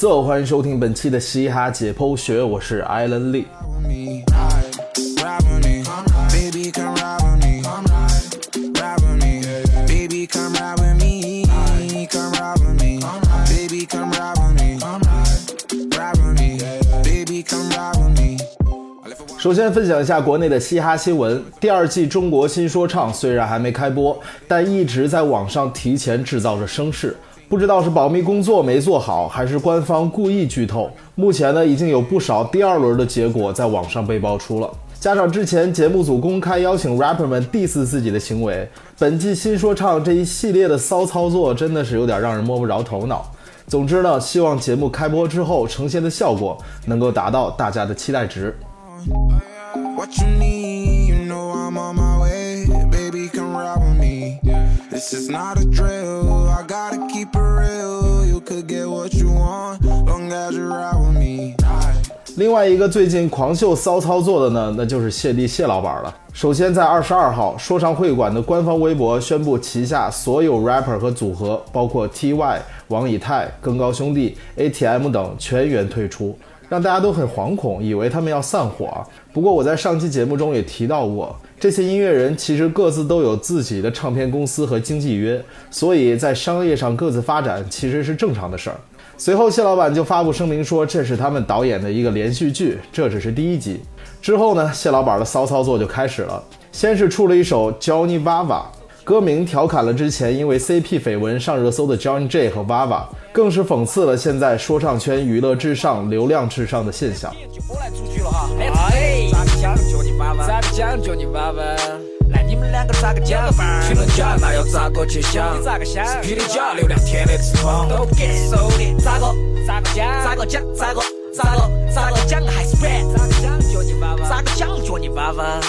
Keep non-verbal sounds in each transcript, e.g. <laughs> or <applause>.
so，欢迎收听本期的嘻哈解剖学，我是艾伦利。首先分享一下国内的嘻哈新闻。第二季《中国新说唱》虽然还没开播，但一直在网上提前制造着声势。不知道是保密工作没做好，还是官方故意剧透。目前呢，已经有不少第二轮的结果在网上被爆出了。加上之前节目组公开邀请 rapper 们 diss 自己的行为，本季新说唱这一系列的骚操作真的是有点让人摸不着头脑。总之呢，希望节目开播之后呈现的效果能够达到大家的期待值。This is not a drill. 另外一个最近狂秀骚操作的呢，那就是谢帝谢老板了。首先在二十二号，说唱会馆的官方微博宣布，旗下所有 rapper 和组合，包括 Ty、王以太、更高兄弟、ATM 等全员退出。让大家都很惶恐，以为他们要散伙。不过我在上期节目中也提到过，这些音乐人其实各自都有自己的唱片公司和经纪约，所以在商业上各自发展其实是正常的事儿。随后谢老板就发布声明说，这是他们导演的一个连续剧，这只是第一集。之后呢，谢老板的骚操作就开始了，先是出了一首 Johnny Vava。歌名调侃了之前因为 CP 绯闻上热搜的 John J 和 Vava，更是讽刺了现在说唱圈娱乐至上、流量至上的现象。来，你们两个咋个讲？评论家那要咋个去想？你咋个想？是霹雳家流量天的翅膀都不给收的，咋个？咋个讲？咋个讲？咋个？咋个？咋个讲还是软？咋个讲？叫你娃娃？咋个讲？叫你娃娃？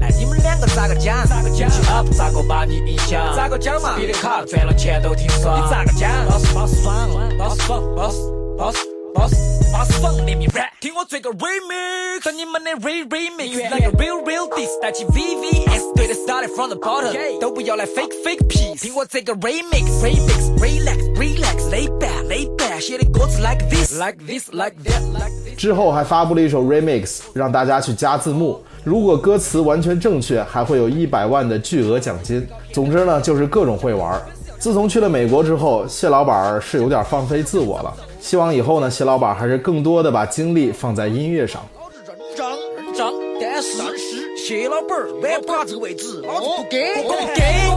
来，你们两个咋个讲？咋个讲？up 咋个把你影响？咋个讲嘛？比的卡赚了钱都挺爽。你咋个讲？boss boss 爽，boss boss boss boss boss 爽，let me rap。听我这个 remix，和你们的 re remix，来个 real real diss，带起 VVS，对的 started from the bottom，都不要来 fake fake piece。听我这个 remix remix relax relax lay back lay back，写的歌词 like this like this like that like this。之后还发布了一首 remix，让大家去加字幕。如果歌词完全正确，还会有一百万的巨额奖金。总之呢，就是各种会玩。自从去了美国之后，谢老板是有点放飞自我了。希望以后呢，谢老板还是更多的把精力放在音乐上。认账认账，但是谢老板碗不拿这个位置，老子不给，不给，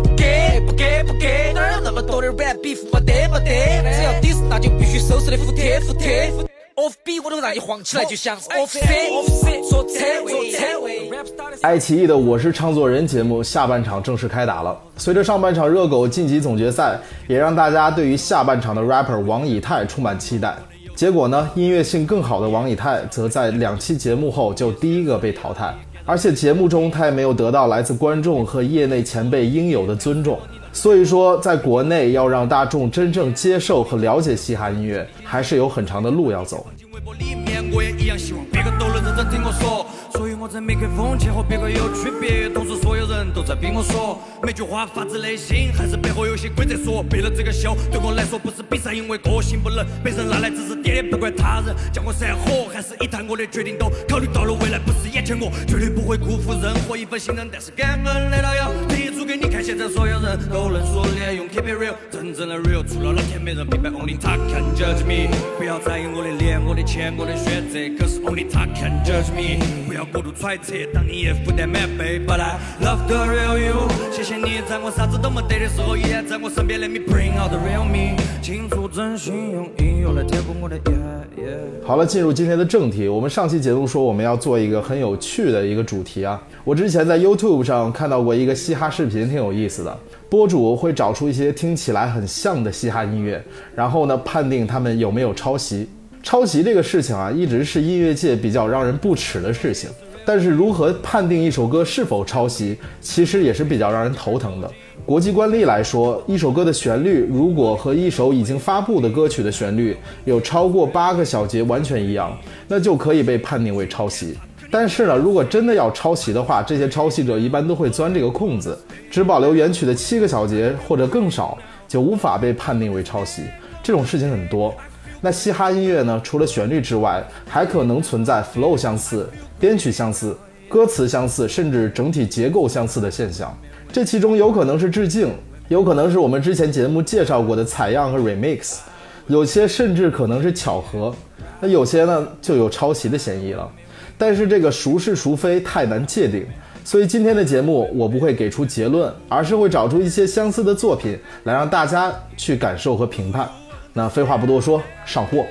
不给，不给，不给，哪有那么多的碗比没得没得，只要底是那就必须收拾的服帖服帖服帖。Off B 我都让你晃起来，就像是 off C。坐车位，坐车位。爱奇艺的《我是唱作人》节目下半场正式开打了。随着上半场热狗晋级总决赛，也让大家对于下半场的 rapper 王以太充满期待。结果呢，音乐性更好的王以太则在两期节目后就第一个被淘汰，而且节目中他也没有得到来自观众和业内前辈应有的尊重。所以说，在国内要让大众真正接受和了解嘻哈音乐，还是有很长的路要走。我在麦克风前和别个有区别，同时所有人都在逼我说每句话发自内心，还是背后有些规则说。为了这个秀，对我来说不是比赛，因为个性不能被人拿来指指点点，不怪他人叫我散伙，还是一谈我的决定都考虑到了未来，不是眼前我绝对不会辜负任何一份信任，但是感恩的老友提出给你看，现在所有人都能说脸，用 keep it real，真正的 real，除了老天没人明白，only 他 can judge me，不要在意我的脸，我的钱，我的选择，可是 only 他 can judge me，不要。过度揣测，当你也负担满背。But I love the real you，谢谢你在我啥子都没得的时候，依然在我身边。Let me bring out the real me，倾注真心，用音乐来填补我的夜。好了，进入今天的正题。我们上期节目说我们要做一个很有趣的一个主题啊。我之前在 YouTube 上看到过一个嘻哈视频，挺有意思的。博主会找出一些听起来很像的嘻哈音乐，然后呢判定他们有没有抄袭。抄袭这个事情啊，一直是音乐界比较让人不齿的事情。但是如何判定一首歌是否抄袭，其实也是比较让人头疼的。国际惯例来说，一首歌的旋律如果和一首已经发布的歌曲的旋律有超过八个小节完全一样，那就可以被判定为抄袭。但是呢，如果真的要抄袭的话，这些抄袭者一般都会钻这个空子，只保留原曲的七个小节或者更少，就无法被判定为抄袭。这种事情很多。那嘻哈音乐呢，除了旋律之外，还可能存在 flow 相似、编曲相似、歌词相似，甚至整体结构相似的现象。这其中有可能是致敬，有可能是我们之前节目介绍过的采样和 remix，有些甚至可能是巧合，那有些呢就有抄袭的嫌疑了。但是这个孰是孰非太难界定，所以今天的节目我不会给出结论，而是会找出一些相似的作品来让大家去感受和评判。那废话不多说，上货。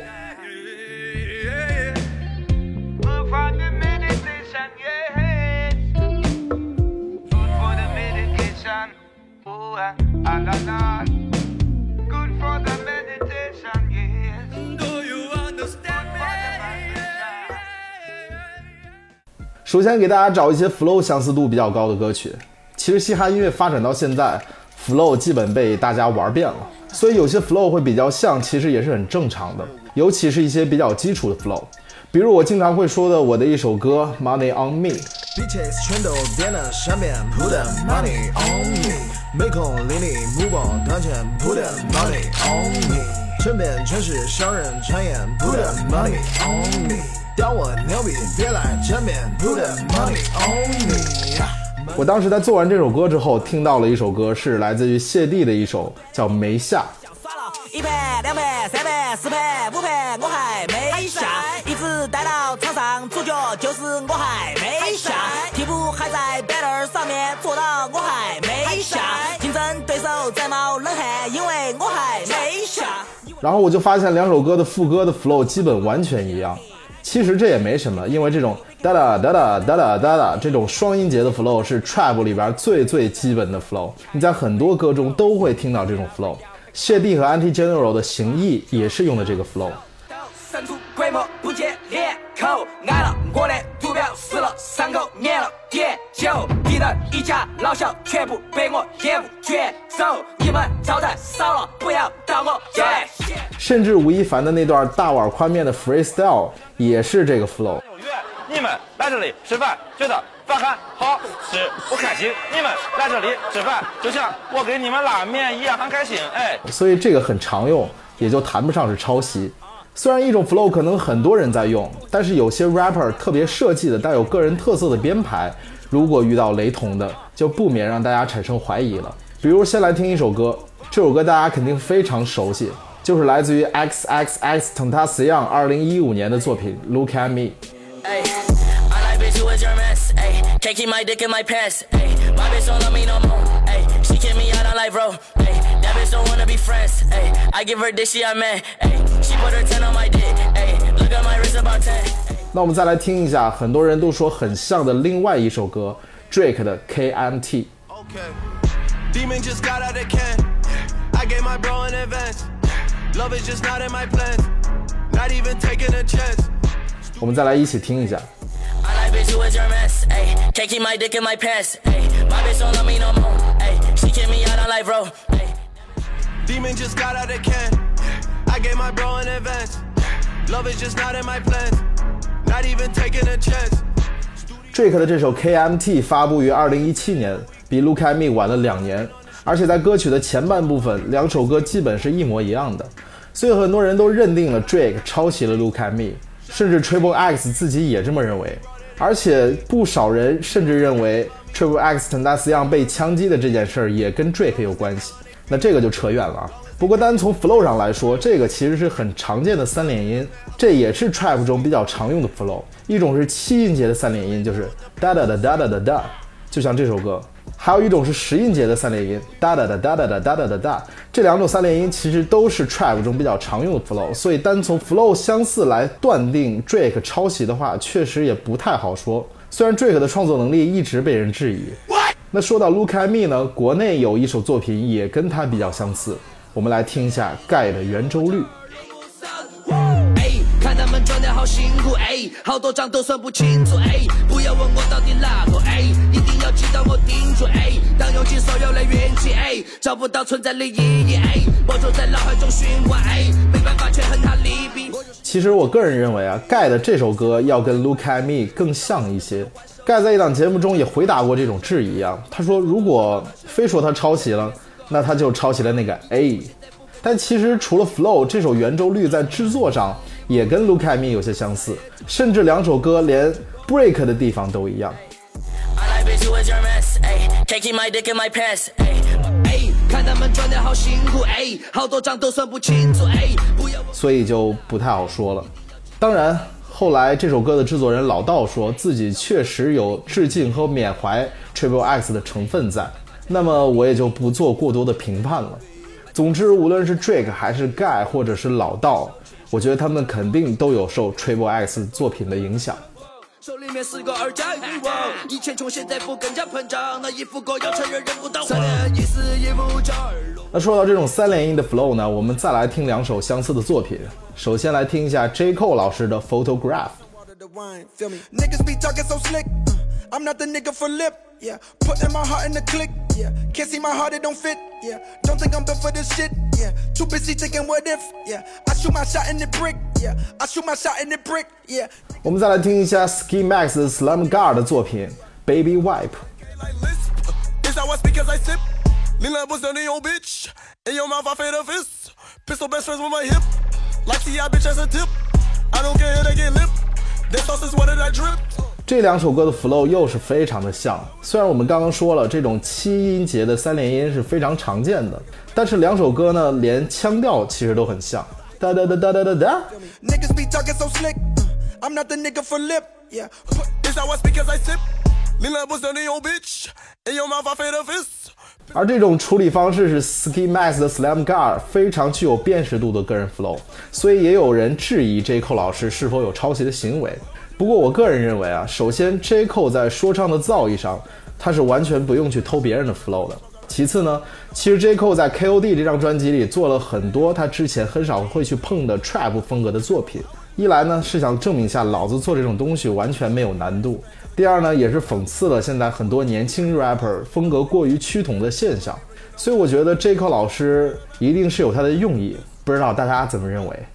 首先给大家找一些 flow 相似度比较高的歌曲。其实嘻哈音乐发展到现在，flow 基本被大家玩遍了，所以有些 flow 会比较像，其实也是很正常的。尤其是一些比较基础的 flow，比如我经常会说的我的一首歌《Money on Me》。全都点了上面，Put the money on me，没空理你目光短浅，Put the money on me，身边全是小人传言，Put the money on me。屌我牛逼，别来沾边，Put the money on me。我当时在做完这首歌之后，听到了一首歌，是来自于谢帝的一首，叫《没下》。一盘、两盘、三盘、四盘、五盘，我还没下，一直待到场上，主角就是我还没下，替补还在板凳上面坐到我还没下，竞争对手在冒冷汗，因为我还没下。然后我就发现两首歌的副歌的 flow 基本完全一样。其实这也没什么，因为这种哒哒哒哒哒哒哒哒这种双音节的 flow 是 trap 里边最最基本的 flow，你在很多歌中都会听到这种 flow。谢帝和 Anti General 的行义也是用的这个 flow。一家老小全部被我业务卷走，你们招待少了，不要到我这。甚至吴亦凡的那段大碗宽面的 freestyle 也是这个 flow。你们来这里吃饭，觉得饭很好吃，我开心。你们来这里吃饭，就像我给你们拉面一样很开心。哎，所以这个很常用，也就谈不上是抄袭。虽然一种 flow 可能很多人在用，但是有些 rapper 特别设计的带有个人特色的编排。如果遇到雷同的，就不免让大家产生怀疑了。比如，先来听一首歌，这首歌大家肯定非常熟悉，就是来自于 X X X Tentacion 二零一五年的作品《Look at Me》。bitch don't wanna be friends. Ayy, I give her this, she a man. She put her ten on my dick. Ayy, look at my wrist about ten. 那我们再来听一下，很多人都说很像的另外一首歌，Drake 的 KMT。Okay. Demon just got out of can. I gave my bro an advance. Love is just not in my plans. Not even taking a chance. like your mess. Can't keep my dick in my pants. Ayy, my bitch don't love me no more. Ayy, she kick me out of life, bro. Demon just got out of can. I gave my bro an advance. Love is just not in my plans. Drake 的这首 KMT 发布于二零一七年，比 Look at Me 晚了两年，而且在歌曲的前半部分，两首歌基本是一模一样的，所以很多人都认定了 Drake 抄袭了 Look at Me，甚至 Triple X 自己也这么认为，而且不少人甚至认为 Triple X Tentacion 被枪击的这件事儿也跟 Drake 有关系，那这个就扯远了。不过单从 flow 上来说，这个其实是很常见的三连音，这也是 trap 中比较常用的 flow。一种是七音节的三连音，就是哒哒哒哒哒哒哒，就像这首歌；还有一种是十音节的三连音，哒哒哒哒哒哒哒哒哒哒。这两种三连音其实都是 trap 中比较常用的 flow，所以单从 flow 相似来断定 Drake 抄袭的话，确实也不太好说。虽然 Drake 的创作能力一直被人质疑。那说到 Look at Me 呢，国内有一首作品也跟它比较相似。我们来听一下盖的圆周率。看他们赚的好辛苦，哎，好多账都算不清楚，哎，不要问我到底哪个，哎，要记到我顶住，哎，当用尽所有的运气，哎，找不到存在的意义，哎，我就在脑海中循环，哎，没办法权衡它利弊。其实我个人认为啊，盖的这首歌要跟 Look at Me 更像一些。盖在一档节目中也回答过这种质疑啊，他说如果非说他抄袭了。那他就抄袭了那个 A，但其实除了 flow，这首圆周率在制作上也跟 Look at Me 有些相似，甚至两首歌连 break 的地方都一样。Is your mess, ayy. Can't keep my dick in my pants, ayy. ayy，看他们赚的好辛苦，ayy，好多账都算不清楚，ayy，不要。所以就不太好说了。当然，后来这首歌的制作人老道说自己确实有致敬和缅怀 Triple X 的成分在，那么我也就不做过多的评判了。总之，无论是 Drake 还是 Guy 或者是老道，我觉得他们肯定都有受 Triple X 作品的影响。手里面是个二加一，以前穷现在不更加膨胀，那一副歌要承认认不到我。三点一四一五九二六。那说到这种三连音的 flow 呢，我们再来听两首相似的作品。首先来听一下 J Cole 老师的 Photograph。the wine, feel me? Niggas be talking so slick. uh, I'm not the nigga for lip, yeah. Putting my heart in the click, yeah. Can't see my heart, it don't fit, yeah. Don't think I'm built for this shit, yeah. Too busy thinking what if, yeah. I shoot my shot in the brick, yeah. I shoot my shot in the brick, yeah. 我们再来听一下 Ski Max 的 Slam God 的作品 Baby Wipe。 like lisp. Is that what's because I sip? Lean levels on your bitch. In your mouth, I fade a fist. Pistol best friends with my hip. Like see, I bitch as a tip. I don't care if they get lip. That sauce is what did I drip? 这两首歌的 flow 又是非常的像。虽然我们刚刚说了这种七音节的三连音是非常常见的， 但是两首歌呢，连腔调其实都很像。uh. 而这种处理方式是 Ski Max 的 Slam Gar 非常具有辨识度的个人 flow，所以也有人质疑 J Cole 老师是否有抄袭的行为。不过我个人认为啊，首先 J Cole 在说唱的造诣上，他是完全不用去偷别人的 flow 的。其次呢，其实 J Cole 在 KOD 这张专辑里做了很多他之前很少会去碰的 trap 风格的作品。一来呢是想证明一下老子做这种东西完全没有难度，第二呢也是讽刺了现在很多年轻 rapper 风格过于趋同的现象。所以我觉得 J Cole 老师一定是有他的用意，不知道大家怎么认为？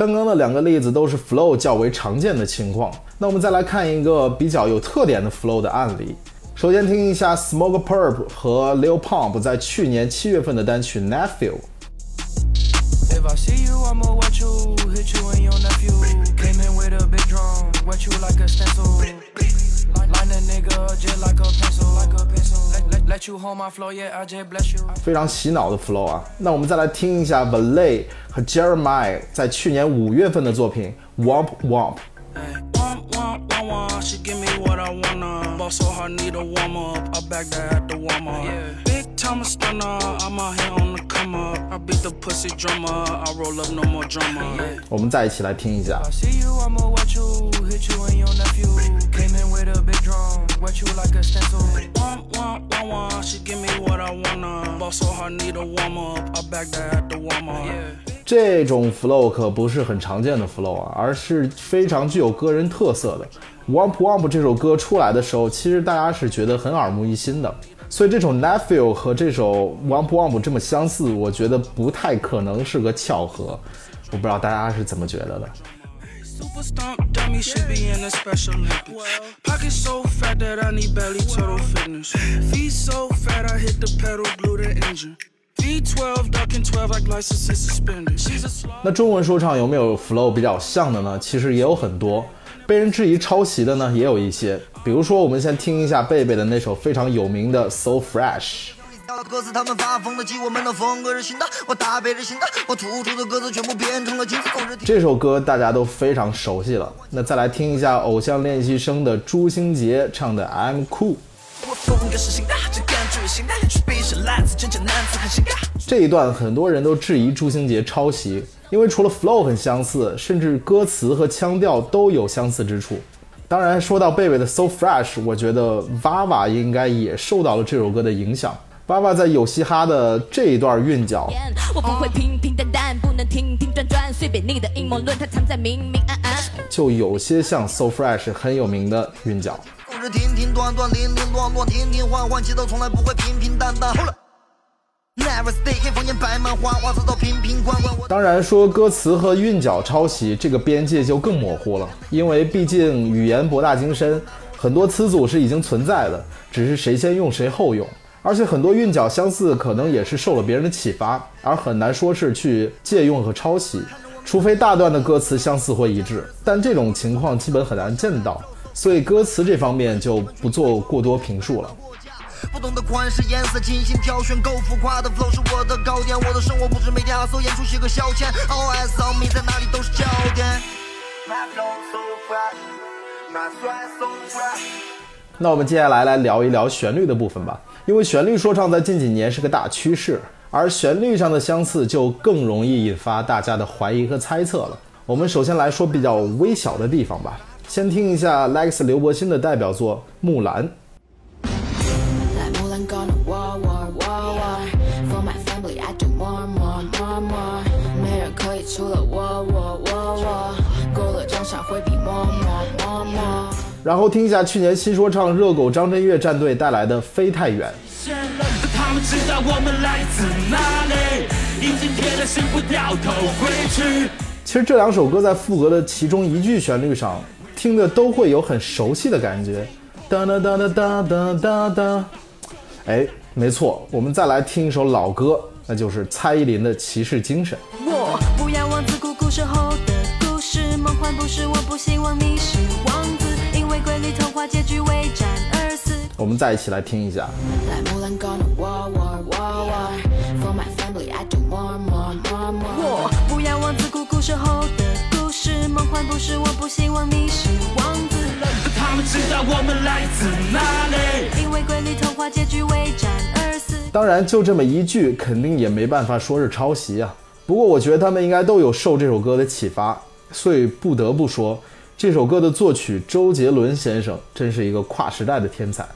刚刚的两个例子都是 flow 较为常见的情况，那我们再来看一个比较有特点的 flow 的案例。首先听一下 Smoke Purp 和 Lil Pump 在去年七月份的单曲 Nephew。 If I see you, I'ma wet you, hit you and your nephew. Came in with a big drum, wet you like a stencil. Line a nigga up just like a 非常洗脑的 flow 啊。那我们再来听一下 Valet 和 Jeremiah 在去年五月份的作品 Womp Womp。 Ay, Womp, womp, womp, womp. She give me what I wanna. Ball so hard, need a warm up. I back that at the warm up. Big time stunner, I'm out here on the come up. I beat the pussy drummer. I roll up, no more drama. <laughs> 我们再一起来听一下 I。see you, I'ma wet you, Hit you and your nephew. Came in with a big drum, wet you like a stencil. Womp, womp, womp, womp. She give me what I wanna. Ball so hard, need a warm up. I back that at the warm up. 这种 flow 可不是很常见的 flow 啊，而是非常具有个人特色的。Womp Womp 这首歌出来的时候，其实大家是觉得很耳目一新的，所以这首 Nephew 和这首 Womp Womp 这么相似，我觉得不太可能是个巧合。我不知道大家是怎么觉得的。Super stomp dummy should be in a special Olympics. Pocket so fat that I need belly total fitness. Feet so fat I hit the pedal, glue the engine. V12 ducking 12 like licenses suspended. She's a slow. 那中文说唱有没有 flow 比较像的呢？其实也有很多，被人质疑抄袭的呢也有一些。比如说，我们先听一下贝贝的那首非常有名的《So Fresh》。鸽子他们发疯的鸡，我们的风格是新的，我搭配着新的，我突出的鸽子全部变成了金丝狗日这首歌大家都非常熟悉了。那再来听一下偶像练习生的朱星杰唱的《I'm Cool》。这一段很多人都质疑朱星杰抄袭，因为除了 flow 很相似，甚至歌词和腔调都有相似之处。当然，说到贝贝的 So Fresh，我觉得 Vava 应该也受到了这首歌的影响。Vava 在有嘻哈的这一段韵脚，我不会平平淡淡，不能停停转转，随便你的阴谋论，它藏在明明暗暗。就有些像 So Fresh 很有名的韵脚。狗日停停断断，零零乱乱，停停换换，节奏从来不会平平淡淡。后来。当然，说歌词和韵脚抄袭，这个边界就更模糊了，因为毕竟语言博大精深，很多词组是已经存在的，只是谁先用谁后用。而且很多韵脚相似，可能也是受了别人的启发，而很难说是去借用和抄袭，除非大段的歌词相似或一致，但这种情况基本很难见到，所以歌词这方面就不做过多评述了。不懂的款式、颜色，精心挑选，够浮夸的 flow 是我的高点。我的生活不止每天演出写个消遣。All eyes on me，在哪里都是焦点。My flow so fresh, my swag so fresh。那我们接下来来聊一聊旋律的部分吧，因为旋律说唱在近几年是个大趋势，而旋律上的相似就更容易引发大家的怀疑和猜测了。我们首先来说比较微小的地方吧，先听一下 Lex 刘柏辛的代表作《木兰》。来木然后听一下去年新说唱热狗张震岳战队带来的《飞太远》。他们知道我们来自哪里，已经铁了心不掉头回去。其实这两首歌在副歌的其中一句旋律上，听的都会有很熟悉的感觉。哒哒哒哒哒哒哒哒。哎，没错，我们再来听一首老歌，那就是蔡依林的《骑士精神》。我不要王子姑古时候的故事，梦幻不是我不希望你是王子，因为瑰丽童话结局为战而死。我们再一起来听一下。我不要王子苦苦守候的故事，梦幻不是我不希望你是王子，他们知道我们来自哪里。因为瑰丽童话结局为战而死。当然，就这么一句，肯定也没办法说是抄袭啊。不过，我觉得他们应该都有受这首歌的启发，所以不得不说，这首歌的作曲周杰伦先生真是一个跨时代的天才。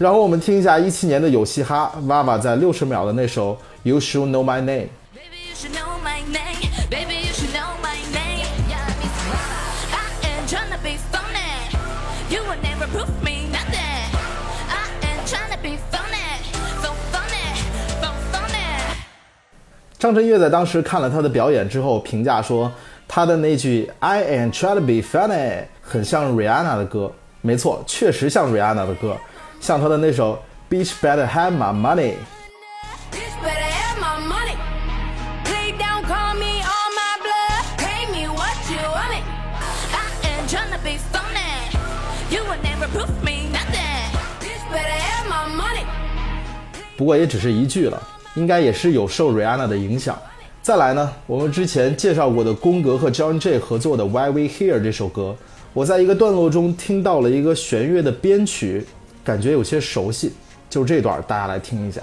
然后我们听一下一七年的有嘻哈，娃娃在六十秒的那首《You Should Know My Name》。张震岳在当时看了他的表演之后，评价说他的那句 "I Am Trying to be funny" 很像 Rihanna 的歌。没错，确实像 Rihanna 的歌，像他的那首 "Bitch Better Have My Money"。不过也只是一句了，应该也是有受 Rihanna 的影响。再来呢，我们之前介绍过的宫格和 John J 合作的《Why We Here》这首歌，我在一个段落中听到了一个弦乐的编曲，感觉有些熟悉，就这段大家来听一下。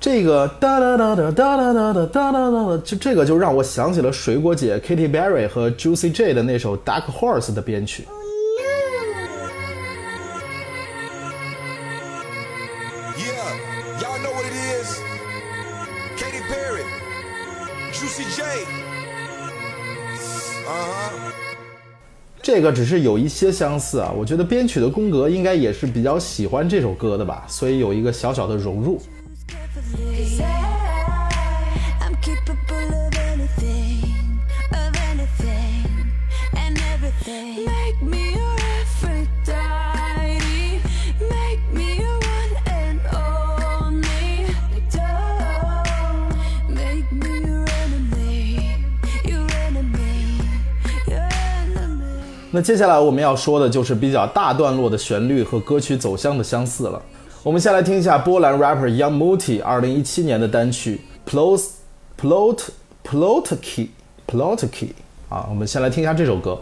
这个哒哒哒哒哒哒哒哒哒哒，就这个就让我想起了水果姐 Katy Perry 和 Juicy J 的那首《Dark Horse》的编曲。这个只是有一些相似啊，我觉得编曲的宫格应该也是比较喜欢这首歌的吧，所以有一个小小的融入。那接下来我们要说的就是比较大段落的旋律和歌曲走向的相似了。我们先来听一下波兰 rapper Young Muti 二零一七年的单曲 Plot Plot Plotki Plotki 啊，我们先来听一下这首歌。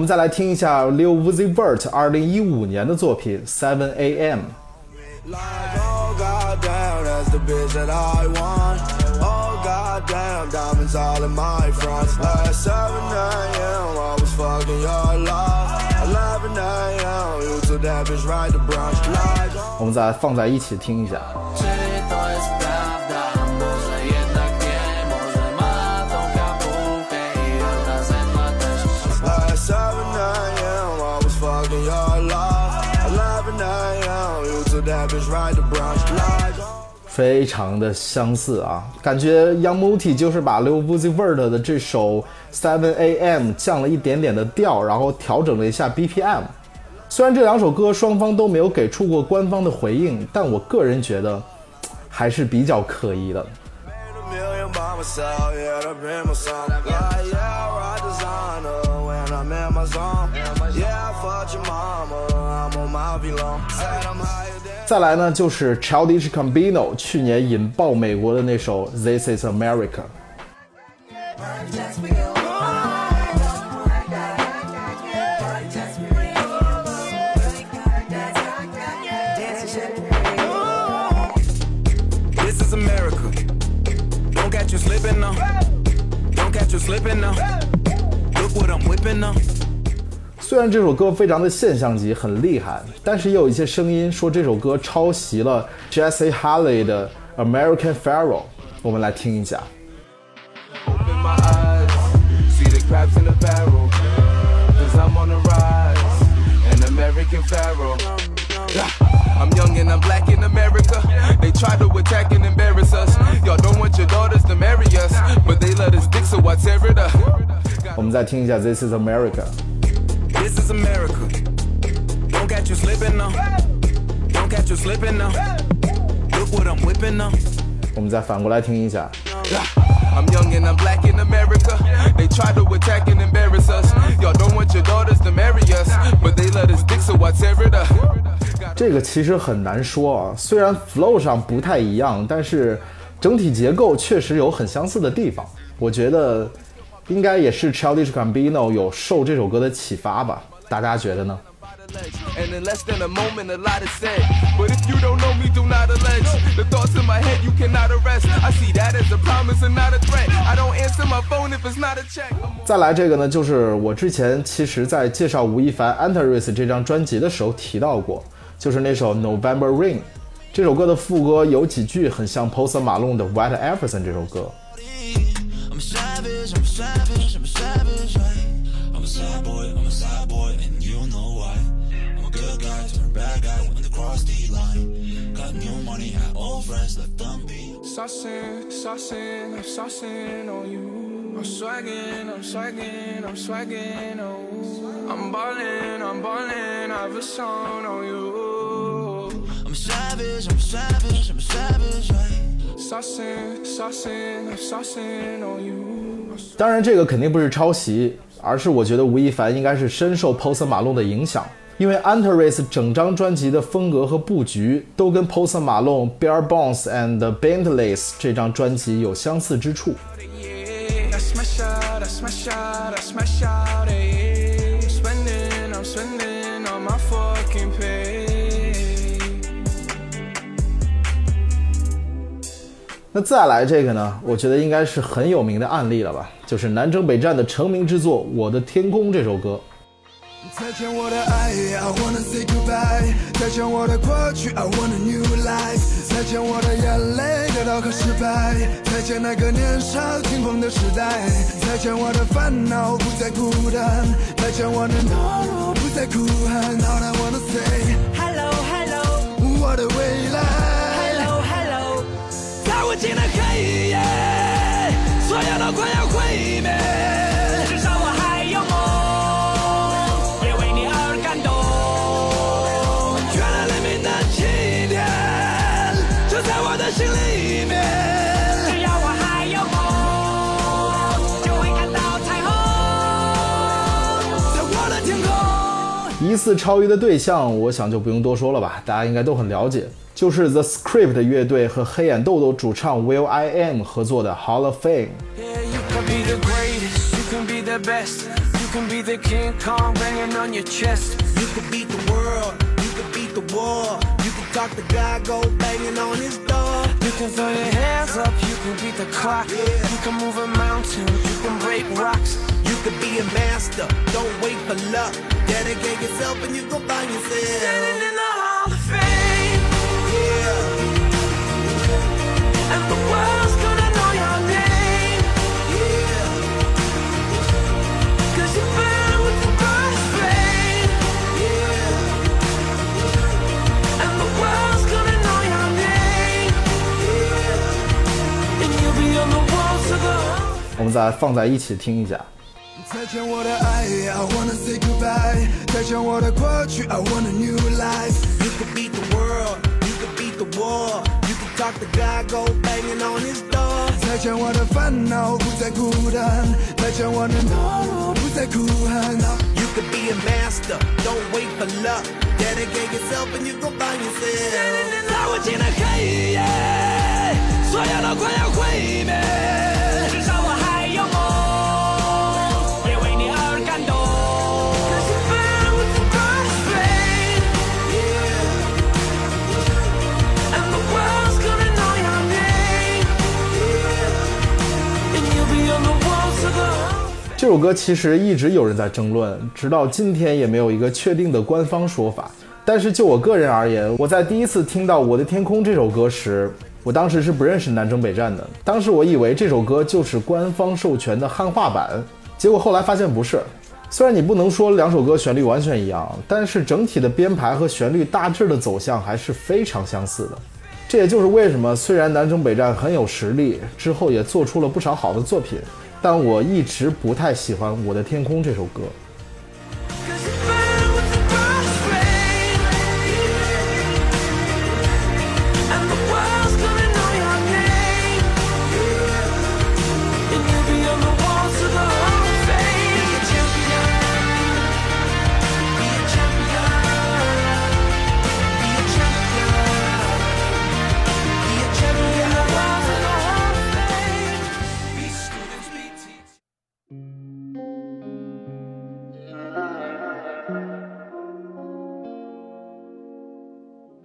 我们再来听一下 Lil Uzi Vert 二零一五年的作品 Seven A.M。我们再放在一起听一下。非常的相似啊，感觉 Young Multi 就是把 Lil Uzi Vert 的这首 Seven A.M. 降了一点点的调，然后调整了一下 BPM。虽然这两首歌双方都没有给出过官方的回应，但我个人觉得还是比较可疑的。Made a million by myself, yeah, that been my song. Like, yeah, I ride designer when I'm in my zone. Yeah, I fucked your mama, I'm on my belong. Said I'm higher than 再来呢，就是 Childish Gambino 去年引爆美国的那首 This Is America。This is America. Don't catch you slipping now. Don't catch you slipping now. Look what I'm whipping now. 虽然这首歌非常的现象级，很厉害，但是也有一些声音说这首歌抄袭了 Jesse Halley 的 American Pharaoh。我们来听一下。 Open my eyes. See the crabs in the barrel. Cause I'm on the rise. An American Pharaoh. I'm young and I'm black in America. They try to attack and embarrass us. Y'all don't want your daughters to marry us. But they let us dick, so I tear it up. 我们再听一下 This Is America。 This is America. Don't catch you slipping now. Don't catch you slipping now. Look what I'm whipping now. 我们再反过来听一下。I'm young and I'm black in America. They try to attack and embarrass us. Y'all don't want your daughters to marry us. But they let us dick, so I tear it up. 这个其实很难说啊，虽然 flow 上不太一样，但是整体结构确实有很相似的地方。我觉得应该也是 Childish Gambino 有受这首歌的启发吧？大家觉得呢？And in less than a moment, a lot is said. But if you don't know me, do not allege. The thoughts in my head, you cannot arrest. I see that as a promise and not a threat. I don't answer my phone if it's not a check. 再来这个呢，就是我之前其实在介绍吴亦凡《Antares》这张专辑的时候提到过，就是那首《November Rain》这首歌的副歌有几句很像 Post Malone 的《White Everson》这首歌。I'm a savage, I'm a savage, I'm a savage, right? I'm a sad boy, I'm a sad boy, and you don't know why. I'm a good guy, turn bad guy when they cross the line. Got new money, had old friends left on me. Saucing, saucing, I'm saucing on you. I'm swagging, I'm swagging, I'm swagging, oh. I'm ballin', I'm ballin', I have a song on you. I'm a savage, I'm a savage, I'm a savage, right? 当然，这个肯定不是抄袭，而是我觉得吴亦凡应该是深受 Post Malone 的影响，因为 Antares 整张专辑的风格和布局都跟 Post Malone、Bare Bones and Bentleys 这张专辑有相似之处。那再来这个呢，我觉得应该是很有名的案例了吧，就是南征北战的成名之作《我的天空》这首歌。再见我的爱，I wanna say goodbye。再见我的过去，I want a new life。再见我的眼泪，得到和失败。再见那个年少轻狂的时代。再见我的烦恼，不再孤单。再见我的懦弱，不再哭喊。All I wanna say 无尽的黑夜，所有都快要毁灭。疑似超越的对象，我想就不用多说了吧，大家应该都很了解，就是 The Script 乐队和黑眼豆豆主唱 Will I Am 合作的 Hall of Fame。Yeah, you can be the greatest, you can be the best. You can be the King Kong banging on your chest. You could beat the world, you could beat the war. You could talk to God, go banging on his door. You can throw your hands up, you can beat the clock. You can move a mountain, you can break rocks. Could be a master, don't wait for luck. Dedicate yourself and you gon' find yourself. Standing in the Hall of Fame, Yeah, and the world's gonna know your name. yeah. Cause you burn with the brush flame, Yeah. And the world's gonna know your name. Yeah. And you'll be on the walls of the Hall of 我们再放在一起听一下。再见我的爱，I wanna say goodbye。再见我的过去，I want a new life。You could beat the world, you could beat the war. You could talk to God, go banging on his door。再见我的烦恼，不再孤单。再见我的懦弱，不再哭喊。You could be a master, don't wait for luck. Dedicate yourself and you gon' find yourself。在无尽的黑夜，所有都快要毁灭，这首歌其实一直有人在争论，直到今天也没有一个确定的官方说法。但是就我个人而言，我在第一次听到《我的天空》这首歌时，我当时是不认识南征北战的。当时我以为这首歌就是官方授权的汉化版，结果后来发现不是。虽然你不能说两首歌旋律完全一样，但是整体的编排和旋律大致的走向还是非常相似的。这也就是为什么虽然南征北战很有实力，之后也做出了不少好的作品，但我一直不太喜欢《我的天空》这首歌。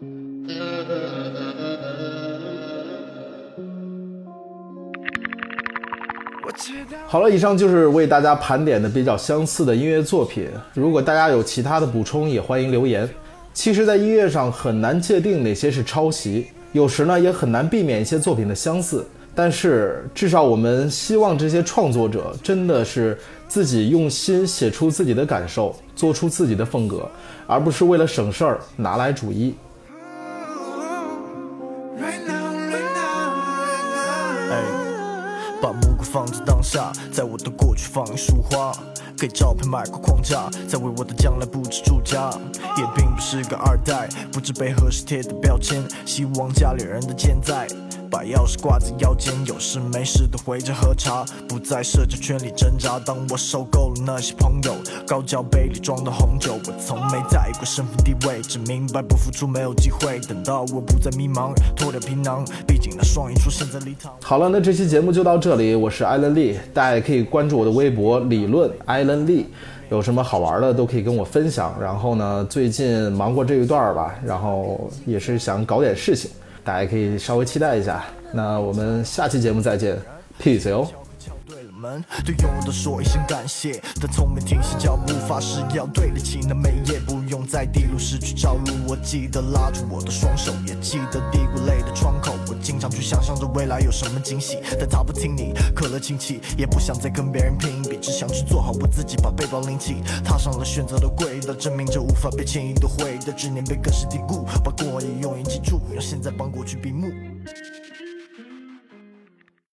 <laughs> 好了，以上就是为大家盘点的比较相似的音乐作品。如果大家有其他的补充，也欢迎留言。其实，在音乐上很难界定哪些是抄袭，有时呢也很难避免一些作品的相似。但是，至少我们希望这些创作者真的是自己用心写出自己的感受，做出自己的风格，而不是为了省事儿拿来主义。在，我的过去放一束花，给照片买个框架，再为我的将来布置住家。也并不是个二代，不知被何时贴的标签，希望家里人的健在。把钥匙挂在腰间，有事没事的回家喝茶，不在社交圈里挣扎。当我受够了那些朋友，高脚杯里装的红酒，我从没在意过身份地位，只明白不付出没有机会。等到我不再迷茫，脱掉皮囊，毕竟那双眼出现在礼堂。好了，那这期节目就到这里，我是艾伦利，大家也可以关注我的微博理论艾伦利，有什么好玩的都可以跟我分享。然后呢，最近忙过这一段吧，然后也是想搞点事情，大家可以稍微期待一下。那我们下期节目再见，peace 哟。对，拥有的说一声感谢。但从没停下脚步，发誓要对得起那每夜，不用在地路失去朝路。我记得拉住我的双手，也记得低谷泪的窗口。我经常去想象着未来有什么惊喜，但他不听你，可乐亲戚，也不想再跟别人拼一比，只想去做好我自己，把背包拎起，踏上了选择的轨道，证明这无法被轻易的毁的执念被更是低估，把过往也永远记住，让现在帮过去闭幕。